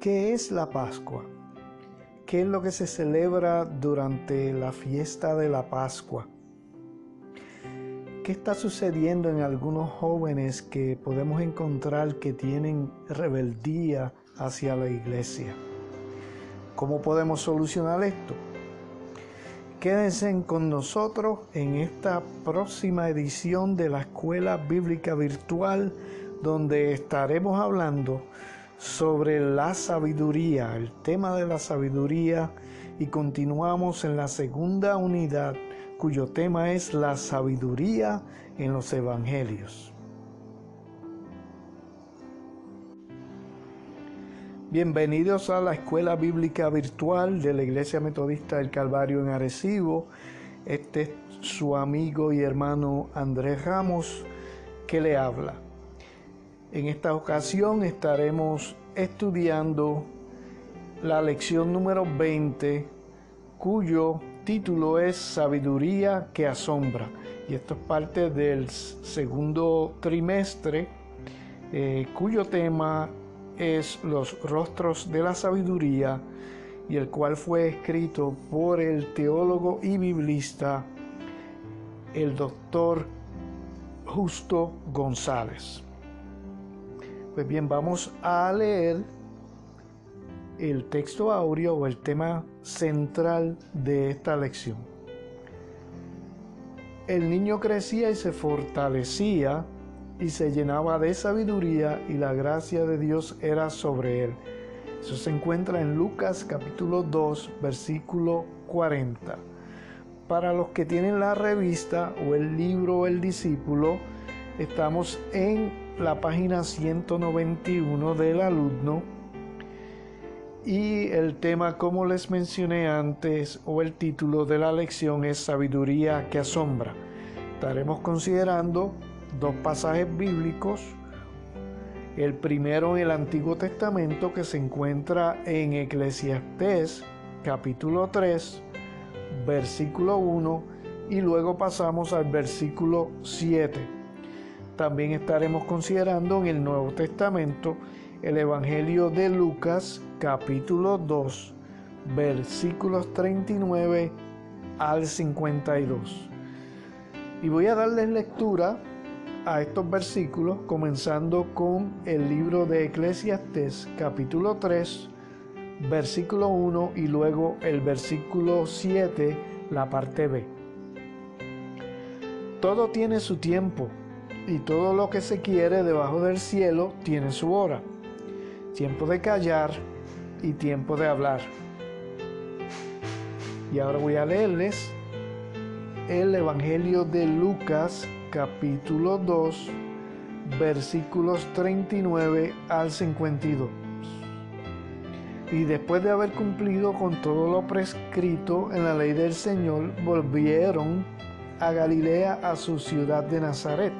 ¿Qué es la Pascua? ¿Qué es lo que se celebra durante la fiesta de la Pascua? ¿Qué está sucediendo en algunos jóvenes que podemos encontrar que tienen rebeldía hacia la iglesia? ¿Cómo podemos solucionar esto? Quédense con nosotros en esta próxima edición de la Escuela Bíblica Virtual donde estaremos hablando sobre la sabiduría, el tema de la sabiduría y continuamos en la segunda unidad cuyo tema es la sabiduría en los evangelios. Bienvenidos a la Escuela Bíblica Virtual de la Iglesia Metodista del Calvario en Arecibo. Este es su amigo y hermano Andrés Ramos que le habla. En esta ocasión estaremos estudiando la lección número 20, cuyo título es Sabiduría que asombra. Y esto es parte del segundo trimestre, eh, cuyo tema es Los rostros de la sabiduría, y el cual fue escrito por el teólogo y biblista, el doctor Justo González. Pues bien, vamos a leer el texto áureo o el tema central de esta lección. El niño crecía y se fortalecía y se llenaba de sabiduría y la gracia de Dios era sobre él. Eso se encuentra en Lucas capítulo 2 versículo 40. Para los que tienen la revista o el libro El discípulo, estamos en la página 191 del alumno y el tema como les mencioné antes o el título de la lección es sabiduría que asombra. Estaremos considerando dos pasajes bíblicos. El primero en el Antiguo Testamento que se encuentra en Eclesiastés capítulo 3 versículo 1 y luego pasamos al versículo 7 también estaremos considerando en el Nuevo Testamento el Evangelio de Lucas capítulo 2 versículos 39 al 52. Y voy a darles lectura a estos versículos comenzando con el libro de Eclesiastes capítulo 3 versículo 1 y luego el versículo 7 la parte B. Todo tiene su tiempo y todo lo que se quiere debajo del cielo tiene su hora, tiempo de callar y tiempo de hablar. Y ahora voy a leerles el Evangelio de Lucas capítulo 2 versículos 39 al 52. Y después de haber cumplido con todo lo prescrito en la ley del Señor, volvieron a Galilea, a su ciudad de Nazaret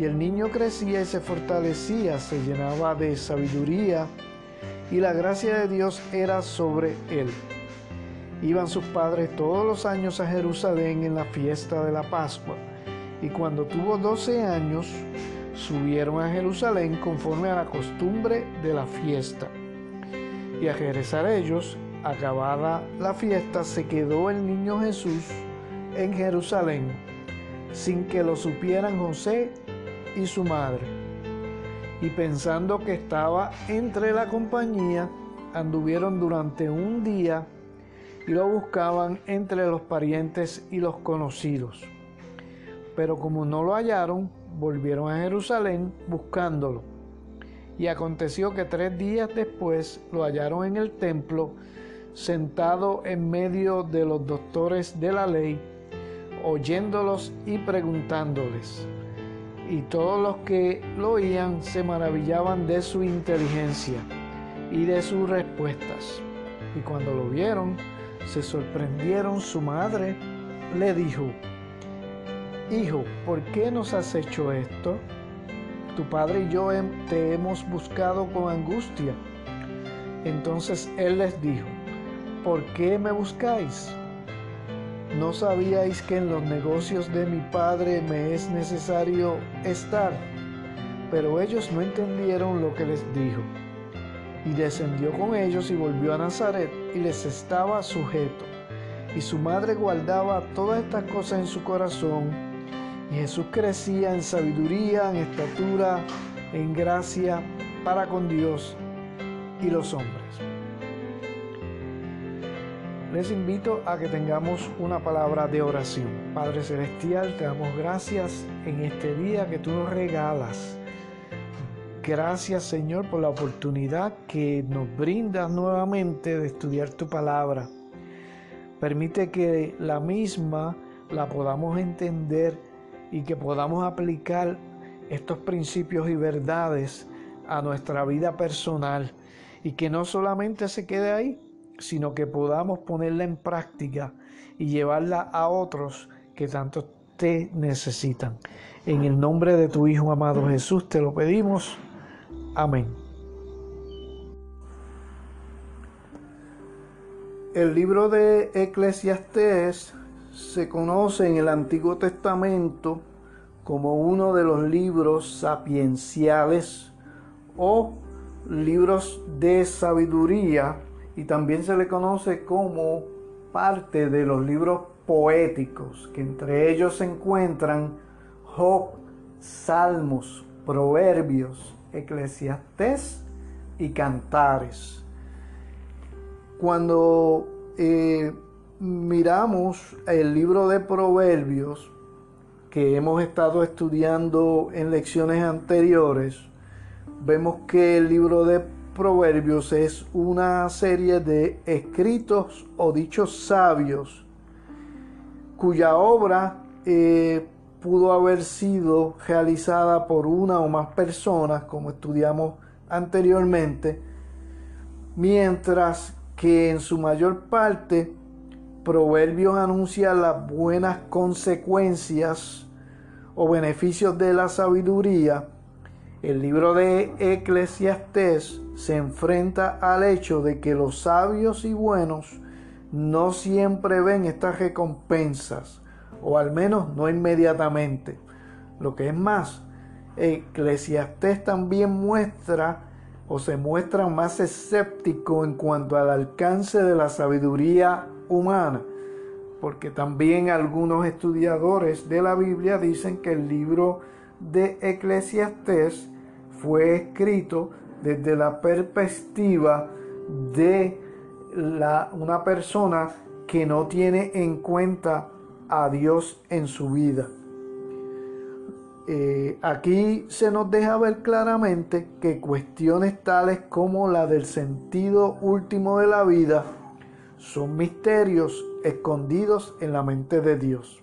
y el niño crecía y se fortalecía, se llenaba de sabiduría y la gracia de Dios era sobre él. Iban sus padres todos los años a Jerusalén en la fiesta de la Pascua y cuando tuvo doce años subieron a Jerusalén conforme a la costumbre de la fiesta. Y a regresar ellos, acabada la fiesta, se quedó el niño Jesús en Jerusalén sin que lo supieran José y su madre. Y pensando que estaba entre la compañía, anduvieron durante un día y lo buscaban entre los parientes y los conocidos. Pero como no lo hallaron, volvieron a Jerusalén buscándolo. Y aconteció que tres días después lo hallaron en el templo, sentado en medio de los doctores de la ley, oyéndolos y preguntándoles y todos los que lo oían se maravillaban de su inteligencia y de sus respuestas. Y cuando lo vieron, se sorprendieron. Su madre le dijo, Hijo, ¿por qué nos has hecho esto? Tu padre y yo te hemos buscado con angustia. Entonces él les dijo, ¿por qué me buscáis? ¿No sabíais que en los negocios de mi padre me es necesario estar? Pero ellos no entendieron lo que les dijo. y descendió con ellos y volvió a Nazaret y les estaba sujeto. Y su madre guardaba todas estas cosas en su corazón. Y Jesús crecía en sabiduría, en estatura, en gracia para con Dios y los hombres. Les invito a que tengamos una palabra de oración. Padre Celestial, te damos gracias en este día que tú nos regalas Gracias Señor por la oportunidad que nos brindas nuevamente de estudiar tu palabra. Permite que la misma la podamos entender y que podamos aplicar estos principios y verdades a nuestra vida personal y que no solamente se quede ahí, sino que podamos ponerla en práctica y llevarla a otros que tanto te necesitan. En el nombre de tu Hijo amado Jesús te lo pedimos. Amén. El libro de Eclesiastés se conoce en el Antiguo Testamento como uno de los libros sapienciales o libros de sabiduría y también se le conoce como parte de los libros poéticos, que entre ellos se encuentran Job, Salmos, Proverbios, Eclesiastés y Cantares. Cuando eh, miramos el libro de Proverbios que hemos estado estudiando en lecciones anteriores, vemos que el libro de Proverbios es una serie de escritos o dichos sabios cuya obra eh, pudo haber sido realizada por una o más personas, como estudiamos anteriormente, mientras que en su mayor parte Proverbios anuncia las buenas consecuencias o beneficios de la sabiduría, el libro de Eclesiastés se enfrenta al hecho de que los sabios y buenos no siempre ven estas recompensas o al menos no inmediatamente. Lo que es más, Eclesiastés también muestra o se muestra más escéptico en cuanto al alcance de la sabiduría humana, porque también algunos estudiadores de la Biblia dicen que el libro de Eclesiastés fue escrito desde la perspectiva de una persona que no tiene en cuenta a Dios en su vida. Eh, aquí se nos deja ver claramente que cuestiones tales como la del sentido último de la vida son misterios escondidos en la mente de Dios.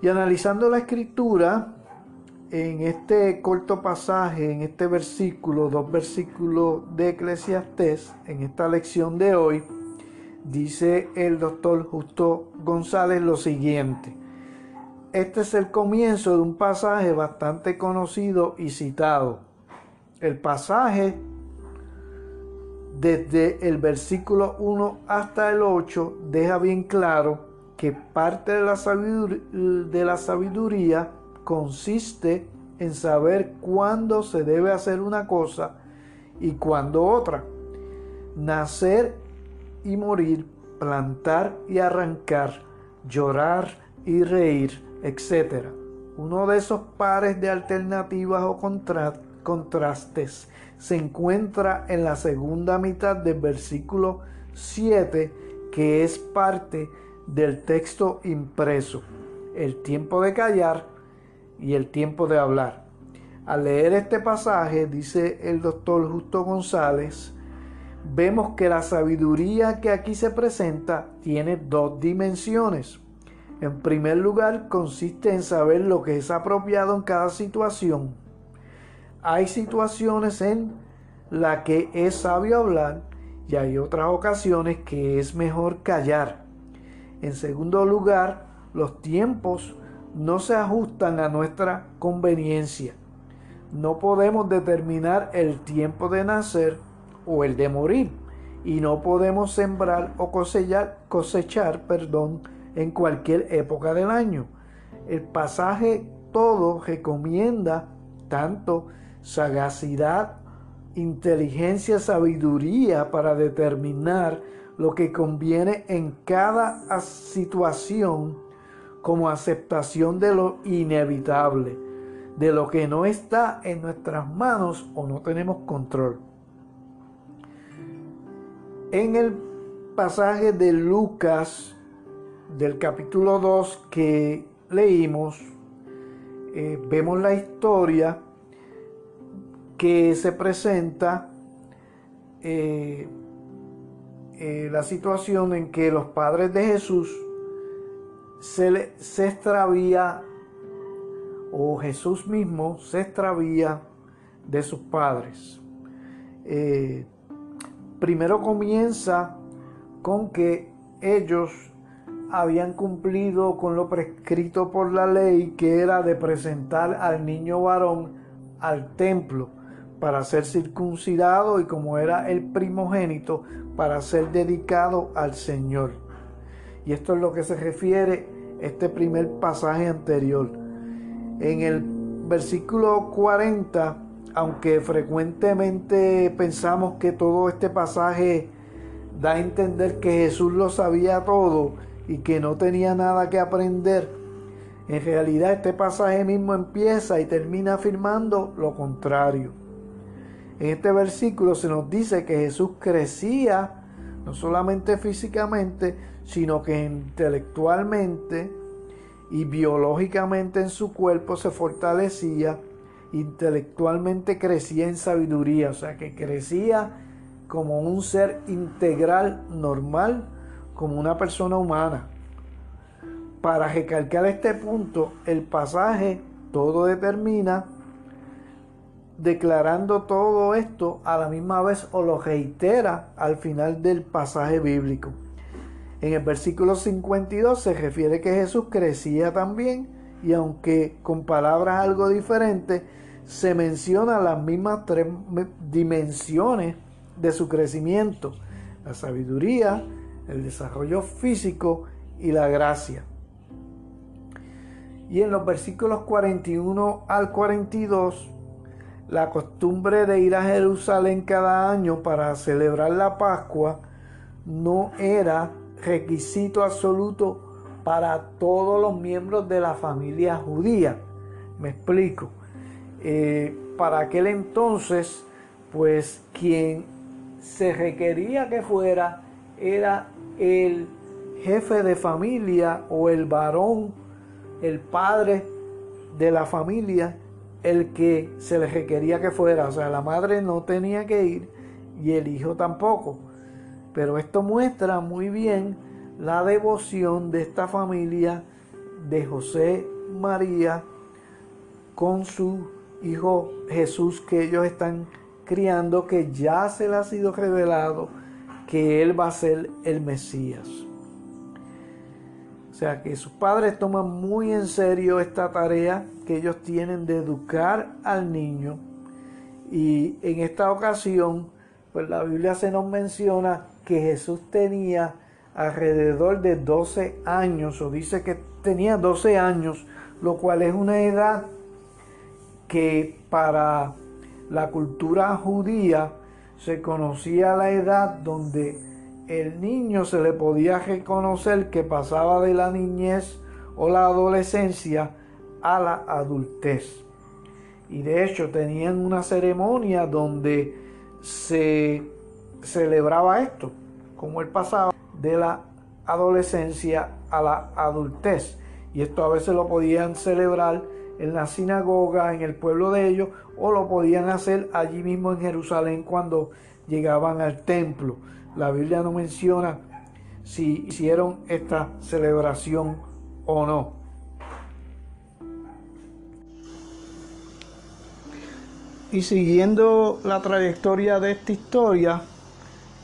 Y analizando la escritura, en este corto pasaje, en este versículo, dos versículos de Eclesiastés, en esta lección de hoy, dice el doctor Justo González lo siguiente. Este es el comienzo de un pasaje bastante conocido y citado. El pasaje desde el versículo 1 hasta el 8 deja bien claro que parte de la de la sabiduría consiste en saber cuándo se debe hacer una cosa y cuándo otra. Nacer y morir, plantar y arrancar, llorar y reír, etc. Uno de esos pares de alternativas o contrastes se encuentra en la segunda mitad del versículo 7, que es parte del texto impreso. El tiempo de callar y el tiempo de hablar. Al leer este pasaje, dice el doctor Justo González, vemos que la sabiduría que aquí se presenta tiene dos dimensiones. En primer lugar, consiste en saber lo que es apropiado en cada situación. Hay situaciones en las que es sabio hablar y hay otras ocasiones que es mejor callar. En segundo lugar, los tiempos no se ajustan a nuestra conveniencia. No podemos determinar el tiempo de nacer o el de morir y no podemos sembrar o cosechar, cosechar perdón, en cualquier época del año. El pasaje todo recomienda tanto sagacidad inteligencia, sabiduría para determinar lo que conviene en cada situación como aceptación de lo inevitable, de lo que no está en nuestras manos o no tenemos control. En el pasaje de Lucas del capítulo 2 que leímos, eh, vemos la historia que se presenta eh, eh, la situación en que los padres de Jesús se, se extravía o Jesús mismo se extravía de sus padres. primero comienza con que ellos habían cumplido con lo prescrito por la ley, que era de presentar al niño varón al templo para ser circuncidado y como era el primogénito, para ser dedicado al Señor. Y esto es lo que se refiere este primer pasaje anterior. En el versículo 40, aunque frecuentemente pensamos que todo este pasaje da a entender que Jesús lo sabía todo y que no tenía nada que aprender, en realidad este pasaje mismo empieza y termina afirmando lo contrario. En este versículo se nos dice que Jesús crecía no solamente físicamente, sino que intelectualmente y biológicamente en su cuerpo se fortalecía, intelectualmente crecía en sabiduría, o sea que crecía como un ser integral normal, como una persona humana. Para recalcar este punto, el pasaje todo determina declarando todo esto a la misma vez o lo reitera al final del pasaje bíblico. En el versículo 52 se refiere que Jesús crecía también y aunque con palabras algo diferentes, se menciona las mismas tres dimensiones de su crecimiento, la sabiduría, el desarrollo físico y la gracia. Y en los versículos 41 al 42 la costumbre de ir a Jerusalén cada año para celebrar la Pascua no era requisito absoluto para todos los miembros de la familia judía. Me explico. Eh, para aquel entonces, pues quien se requería que fuera era el jefe de familia o el varón, el padre de la familia el que se le requería que fuera. O sea, la madre no tenía que ir y el hijo tampoco. Pero esto muestra muy bien la devoción de esta familia de José María con su hijo Jesús que ellos están criando, que ya se le ha sido revelado que él va a ser el Mesías. O sea que sus padres toman muy en serio esta tarea que ellos tienen de educar al niño. Y en esta ocasión, pues la Biblia se nos menciona que Jesús tenía alrededor de 12 años, o dice que tenía 12 años, lo cual es una edad que para la cultura judía se conocía la edad donde el niño se le podía reconocer que pasaba de la niñez o la adolescencia a la adultez. Y de hecho tenían una ceremonia donde se celebraba esto, como él pasaba de la adolescencia a la adultez. Y esto a veces lo podían celebrar en la sinagoga, en el pueblo de ellos, o lo podían hacer allí mismo en Jerusalén cuando llegaban al templo. La Biblia no menciona si hicieron esta celebración o no. Y siguiendo la trayectoria de esta historia,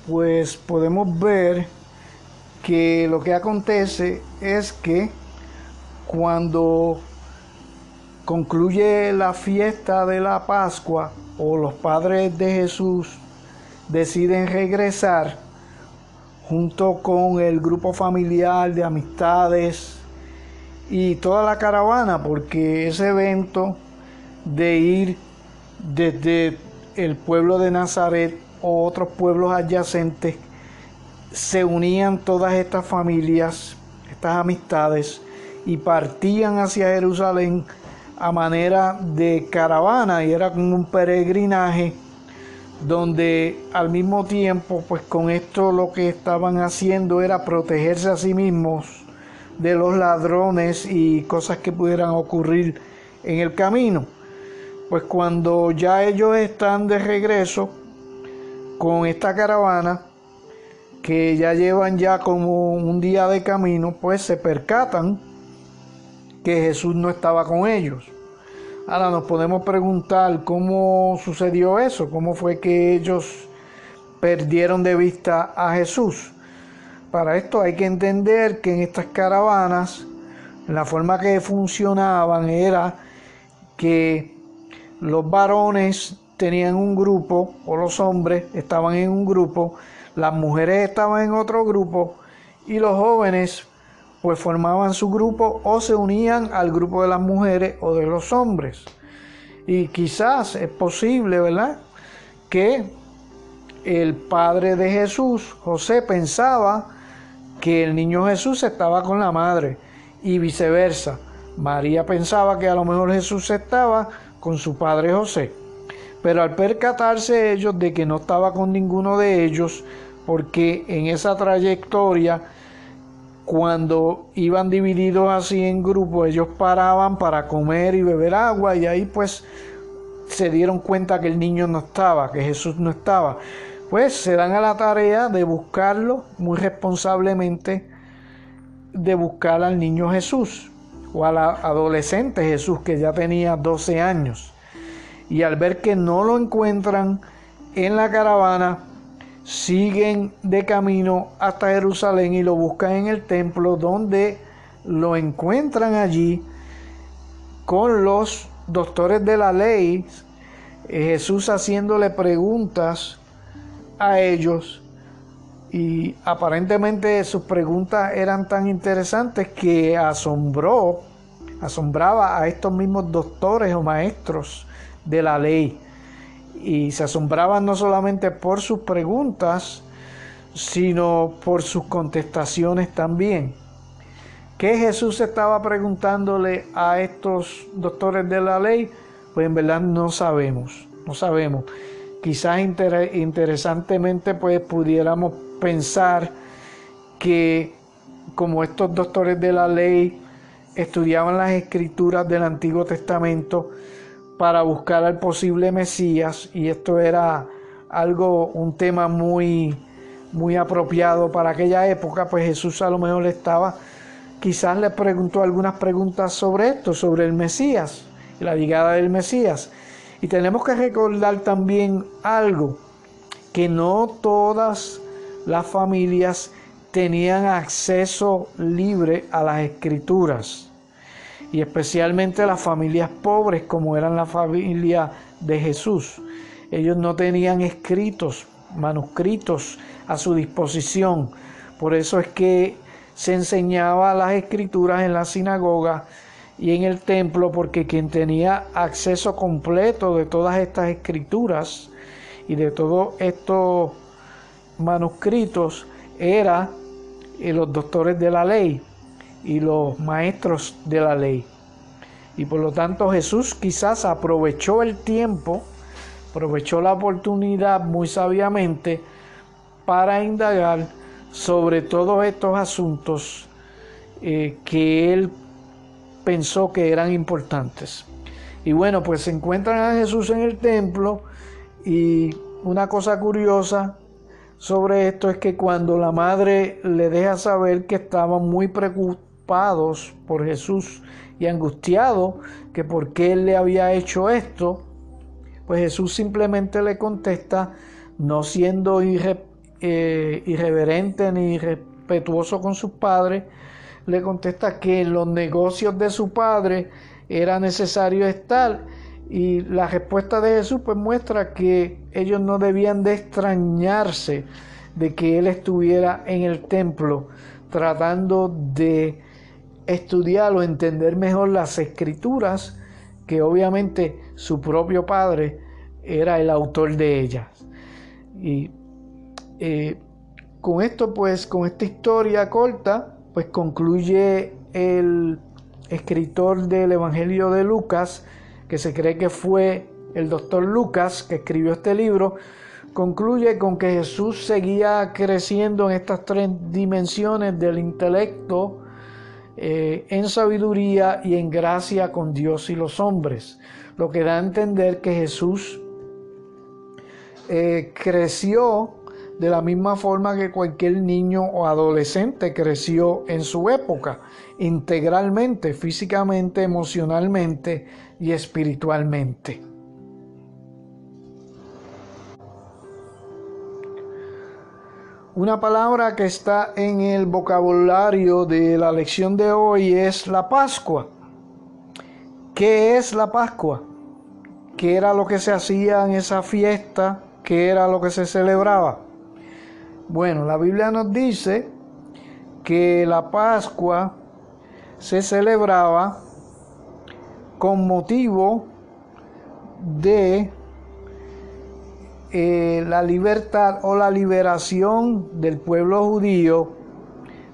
pues podemos ver que lo que acontece es que cuando concluye la fiesta de la Pascua o los padres de Jesús deciden regresar junto con el grupo familiar de amistades y toda la caravana, porque ese evento de ir desde el pueblo de Nazaret o otros pueblos adyacentes se unían todas estas familias, estas amistades, y partían hacia Jerusalén a manera de caravana y era como un peregrinaje donde al mismo tiempo pues con esto lo que estaban haciendo era protegerse a sí mismos de los ladrones y cosas que pudieran ocurrir en el camino. Pues cuando ya ellos están de regreso con esta caravana, que ya llevan ya como un día de camino, pues se percatan que Jesús no estaba con ellos. Ahora nos podemos preguntar cómo sucedió eso, cómo fue que ellos perdieron de vista a Jesús. Para esto hay que entender que en estas caravanas la forma que funcionaban era que los varones tenían un grupo, o los hombres estaban en un grupo, las mujeres estaban en otro grupo y los jóvenes pues formaban su grupo o se unían al grupo de las mujeres o de los hombres. Y quizás es posible, ¿verdad? Que el padre de Jesús, José, pensaba que el niño Jesús estaba con la madre y viceversa. María pensaba que a lo mejor Jesús estaba con su padre José. Pero al percatarse ellos de que no estaba con ninguno de ellos, porque en esa trayectoria, cuando iban divididos así en grupos, ellos paraban para comer y beber agua y ahí pues se dieron cuenta que el niño no estaba, que Jesús no estaba pues se dan a la tarea de buscarlo muy responsablemente, de buscar al niño Jesús o al adolescente Jesús que ya tenía 12 años. Y al ver que no lo encuentran en la caravana, siguen de camino hasta Jerusalén y lo buscan en el templo donde lo encuentran allí con los doctores de la ley, Jesús haciéndole preguntas a ellos. Y aparentemente sus preguntas eran tan interesantes que asombró, asombraba a estos mismos doctores o maestros de la ley. Y se asombraban no solamente por sus preguntas, sino por sus contestaciones también. ¿Qué Jesús estaba preguntándole a estos doctores de la ley? Pues en verdad no sabemos, no sabemos. Quizás interesantemente pues pudiéramos pensar que como estos doctores de la ley estudiaban las escrituras del Antiguo Testamento para buscar al posible Mesías y esto era algo un tema muy muy apropiado para aquella época, pues Jesús a lo mejor estaba quizás le preguntó algunas preguntas sobre esto, sobre el Mesías la llegada del Mesías. Y tenemos que recordar también algo, que no todas las familias tenían acceso libre a las escrituras. Y especialmente las familias pobres, como eran la familia de Jesús. Ellos no tenían escritos, manuscritos a su disposición. Por eso es que se enseñaba las escrituras en la sinagoga y en el templo porque quien tenía acceso completo de todas estas escrituras y de todos estos manuscritos era eh, los doctores de la ley y los maestros de la ley. Y por lo tanto Jesús quizás aprovechó el tiempo, aprovechó la oportunidad muy sabiamente para indagar sobre todos estos asuntos eh, que él pensó que eran importantes. Y bueno, pues se encuentran a Jesús en el templo y una cosa curiosa sobre esto es que cuando la madre le deja saber que estaban muy por Jesús y angustiados que por qué él le había hecho esto, pues Jesús simplemente le contesta, no siendo eh, irreverente ni irrespetuoso con sus padres, le contesta que en los negocios de su padre era necesario estar. Y la respuesta de Jesús pues muestra que ellos no debían de extrañarse de que él estuviera en el templo tratando de estudiar o entender mejor las escrituras que obviamente su propio padre era el autor de ellas. Y eh, con esto, pues, con esta historia corta, pues concluye el escritor del Evangelio de Lucas, que se cree que fue el doctor Lucas que escribió este libro, concluye con que Jesús seguía creciendo en estas tres dimensiones del intelecto, eh, en sabiduría y en gracia con Dios y los hombres, lo que da a entender que Jesús eh, creció de la misma forma que cualquier niño o adolescente creció en su época, integralmente, físicamente, emocionalmente y espiritualmente. Una palabra que está en el vocabulario de la lección de hoy es la Pascua. ¿Qué es la Pascua? ¿Qué era lo que se hacía en esa fiesta? ¿Qué era lo que se celebraba? Bueno, la Biblia nos dice que la Pascua se celebraba con motivo de eh, la libertad o la liberación del pueblo judío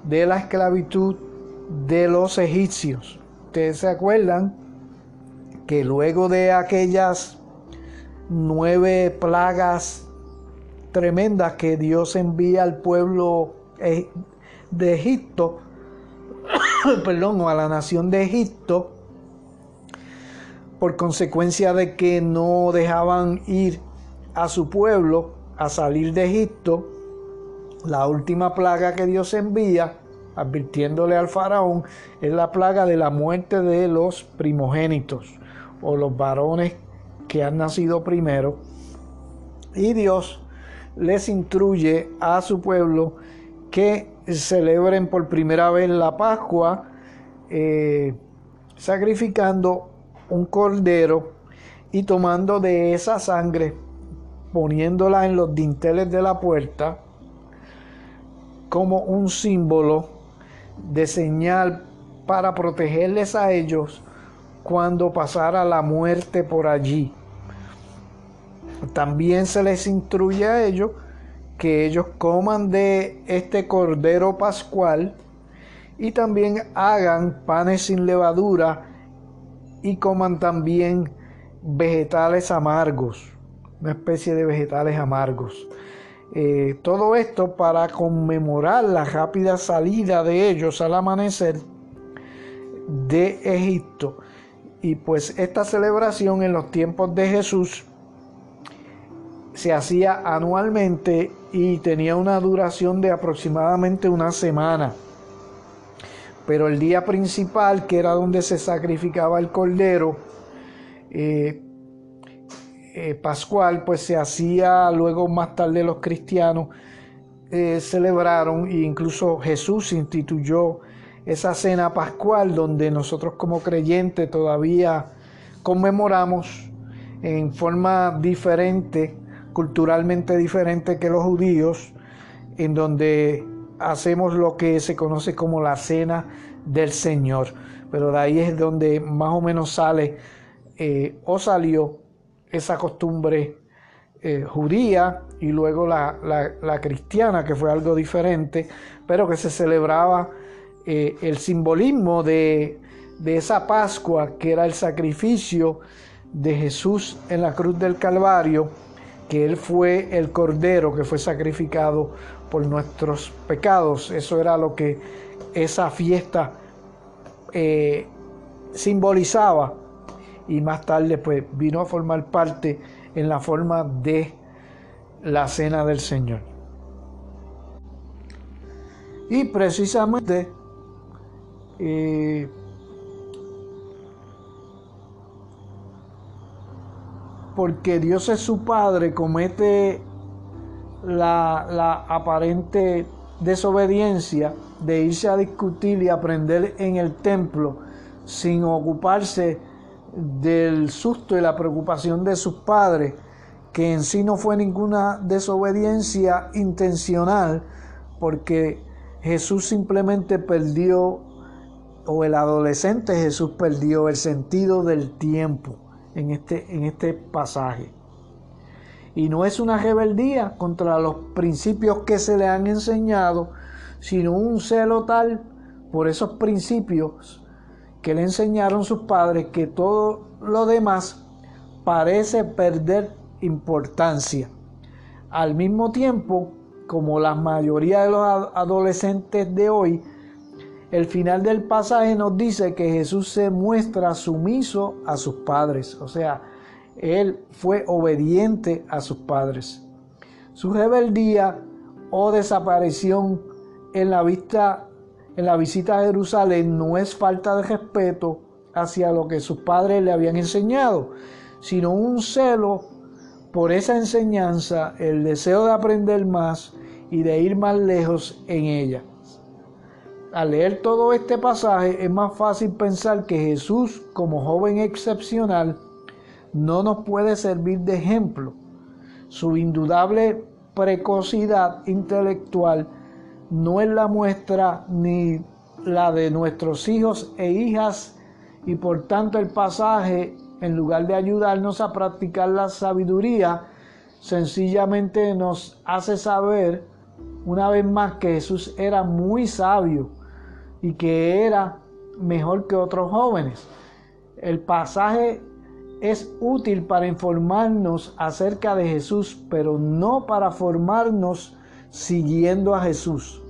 de la esclavitud de los egipcios. Ustedes se acuerdan que luego de aquellas nueve plagas tremendas que Dios envía al pueblo eh, de Egipto, perdón, a la nación de Egipto, por consecuencia de que no dejaban ir a su pueblo a salir de Egipto, la última plaga que Dios envía, advirtiéndole al faraón, es la plaga de la muerte de los primogénitos o los varones que han nacido primero. Y Dios les instruye a su pueblo que celebren por primera vez la Pascua, eh, sacrificando un cordero y tomando de esa sangre poniéndola en los dinteles de la puerta como un símbolo de señal para protegerles a ellos cuando pasara la muerte por allí. También se les instruye a ellos que ellos coman de este cordero pascual y también hagan panes sin levadura y coman también vegetales amargos una especie de vegetales amargos. Eh, todo esto para conmemorar la rápida salida de ellos al amanecer de Egipto. Y pues esta celebración en los tiempos de Jesús se hacía anualmente y tenía una duración de aproximadamente una semana. Pero el día principal, que era donde se sacrificaba el cordero, eh, eh, pascual pues se hacía luego más tarde los cristianos eh, celebraron e incluso Jesús instituyó esa cena pascual donde nosotros como creyentes todavía conmemoramos en forma diferente, culturalmente diferente que los judíos, en donde hacemos lo que se conoce como la cena del Señor. Pero de ahí es donde más o menos sale eh, o salió esa costumbre eh, judía y luego la, cristiana, que fue algo diferente, pero que se celebraba eh, el simbolismo de, de esa Pascua, que era el sacrificio de Jesús en la cruz del Calvario, que Él fue el Cordero que fue sacrificado por nuestros pecados. Eso era lo que esa fiesta eh, simbolizaba y más tarde pues vino a formar parte en la forma de la cena del Señor. Y precisamente eh, porque Dios es su Padre, comete la, la, aparente desobediencia de irse a discutir y aprender en el templo sin ocuparse del susto y la preocupación de sus padres, que en sí no fue ninguna desobediencia intencional, porque Jesús simplemente perdió, o el adolescente Jesús perdió el sentido del tiempo en este, en este pasaje. Y no es una rebeldía contra los principios que se le han enseñado, sino un celo tal por esos principios que le enseñaron sus padres que todo lo demás parece perder importancia. Al mismo tiempo, como la mayoría de los adolescentes de hoy, el final del pasaje nos dice que Jesús se muestra sumiso a sus padres, o sea, él fue obediente a sus padres. Su rebeldía o desaparición en la vista en la visita a Jerusalén no es falta de respeto hacia lo que sus padres le habían enseñado, sino un celo por esa enseñanza, el deseo de aprender más y de ir más lejos en ella. Al leer todo este pasaje es más fácil pensar que Jesús, como joven excepcional, no nos puede servir de ejemplo. Su indudable precocidad intelectual no es la muestra ni la de nuestros hijos e hijas y por tanto el pasaje, en lugar de ayudarnos a practicar la sabiduría, sencillamente nos hace saber una vez más que Jesús era muy sabio y que era mejor que otros jóvenes. El pasaje es útil para informarnos acerca de Jesús, pero no para formarnos siguiendo a Jesús.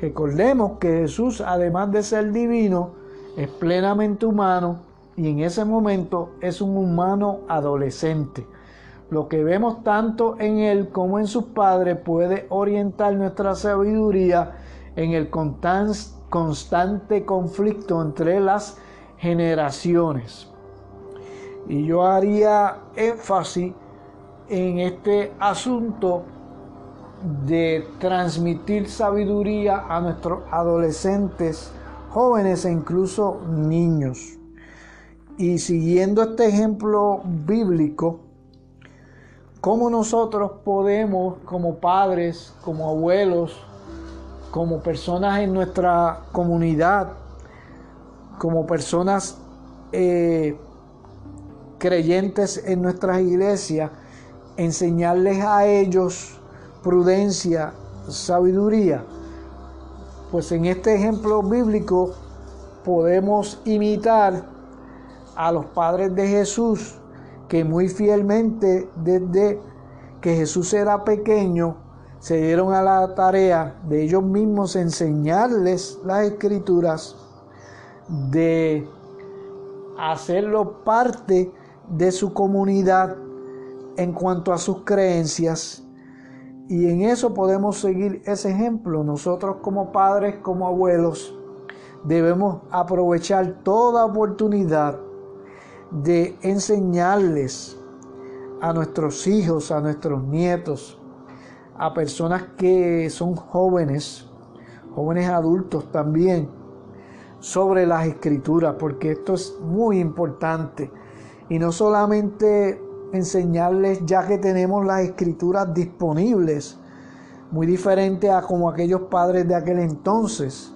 Recordemos que Jesús, además de ser divino, es plenamente humano y en ese momento es un humano adolescente. Lo que vemos tanto en él como en sus padres puede orientar nuestra sabiduría en el constante conflicto entre las generaciones. Y yo haría énfasis en este asunto de transmitir sabiduría a nuestros adolescentes, jóvenes e incluso niños. Y siguiendo este ejemplo bíblico, ¿cómo nosotros podemos, como padres, como abuelos, como personas en nuestra comunidad, como personas eh, creyentes en nuestras iglesias, enseñarles a ellos prudencia, sabiduría. Pues en este ejemplo bíblico podemos imitar a los padres de Jesús que muy fielmente desde que Jesús era pequeño se dieron a la tarea de ellos mismos enseñarles las escrituras, de hacerlo parte de su comunidad en cuanto a sus creencias. Y en eso podemos seguir ese ejemplo. Nosotros como padres, como abuelos, debemos aprovechar toda oportunidad de enseñarles a nuestros hijos, a nuestros nietos, a personas que son jóvenes, jóvenes adultos también, sobre las escrituras, porque esto es muy importante. Y no solamente enseñarles ya que tenemos las escrituras disponibles, muy diferente a como aquellos padres de aquel entonces.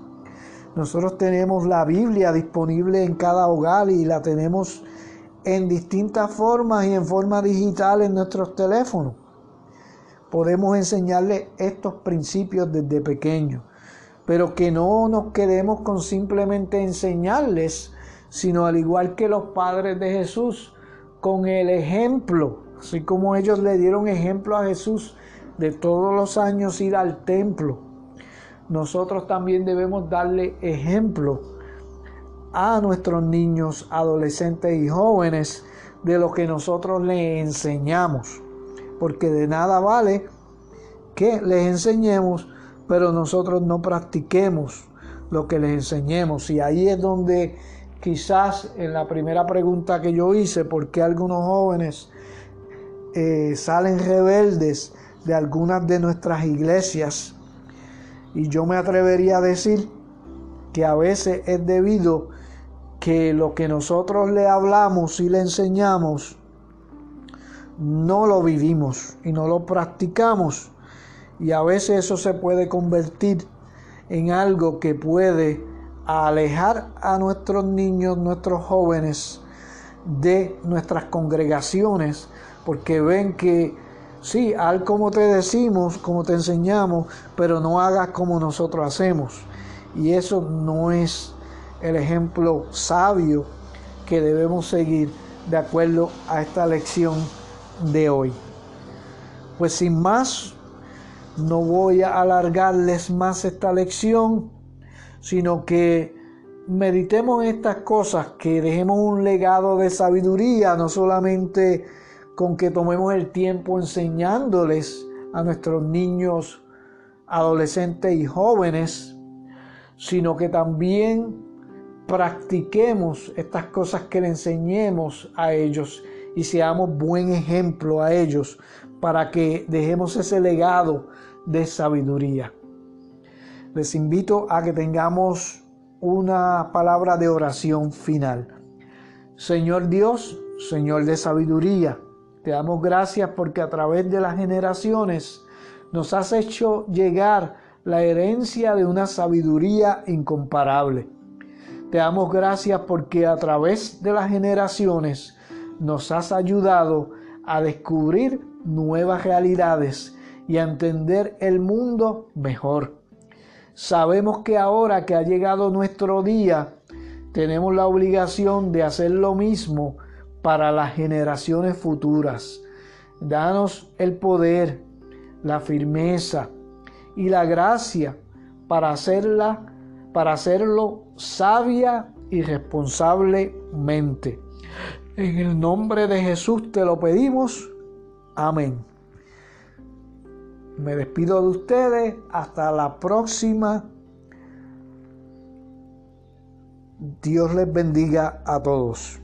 Nosotros tenemos la Biblia disponible en cada hogar y la tenemos en distintas formas y en forma digital en nuestros teléfonos. Podemos enseñarles estos principios desde pequeños, pero que no nos quedemos con simplemente enseñarles, sino al igual que los padres de Jesús, con el ejemplo, así como ellos le dieron ejemplo a Jesús de todos los años ir al templo. Nosotros también debemos darle ejemplo a nuestros niños, adolescentes y jóvenes de lo que nosotros les enseñamos. Porque de nada vale que les enseñemos, pero nosotros no practiquemos lo que les enseñemos. Y ahí es donde quizás en la primera pregunta que yo hice, ¿por qué algunos jóvenes eh, salen rebeldes de algunas de nuestras iglesias? Y yo me atrevería a decir que a veces es debido que lo que nosotros le hablamos y le enseñamos no lo vivimos y no lo practicamos. Y a veces eso se puede convertir en algo que puede alejar a nuestros niños, nuestros jóvenes de nuestras congregaciones, porque ven que Sí, haz como te decimos, como te enseñamos, pero no hagas como nosotros hacemos. Y eso no es el ejemplo sabio que debemos seguir de acuerdo a esta lección de hoy. Pues sin más, no voy a alargarles más esta lección, sino que meditemos estas cosas, que dejemos un legado de sabiduría, no solamente con que tomemos el tiempo enseñándoles a nuestros niños, adolescentes y jóvenes, sino que también practiquemos estas cosas que le enseñemos a ellos y seamos buen ejemplo a ellos para que dejemos ese legado de sabiduría. Les invito a que tengamos una palabra de oración final. Señor Dios, Señor de sabiduría, te damos gracias porque a través de las generaciones nos has hecho llegar la herencia de una sabiduría incomparable. Te damos gracias porque a través de las generaciones nos has ayudado a descubrir nuevas realidades y a entender el mundo mejor. Sabemos que ahora que ha llegado nuestro día, tenemos la obligación de hacer lo mismo para las generaciones futuras. Danos el poder, la firmeza y la gracia para hacerla, para hacerlo sabia y responsablemente. En el nombre de Jesús te lo pedimos. Amén. Me despido de ustedes. Hasta la próxima. Dios les bendiga a todos.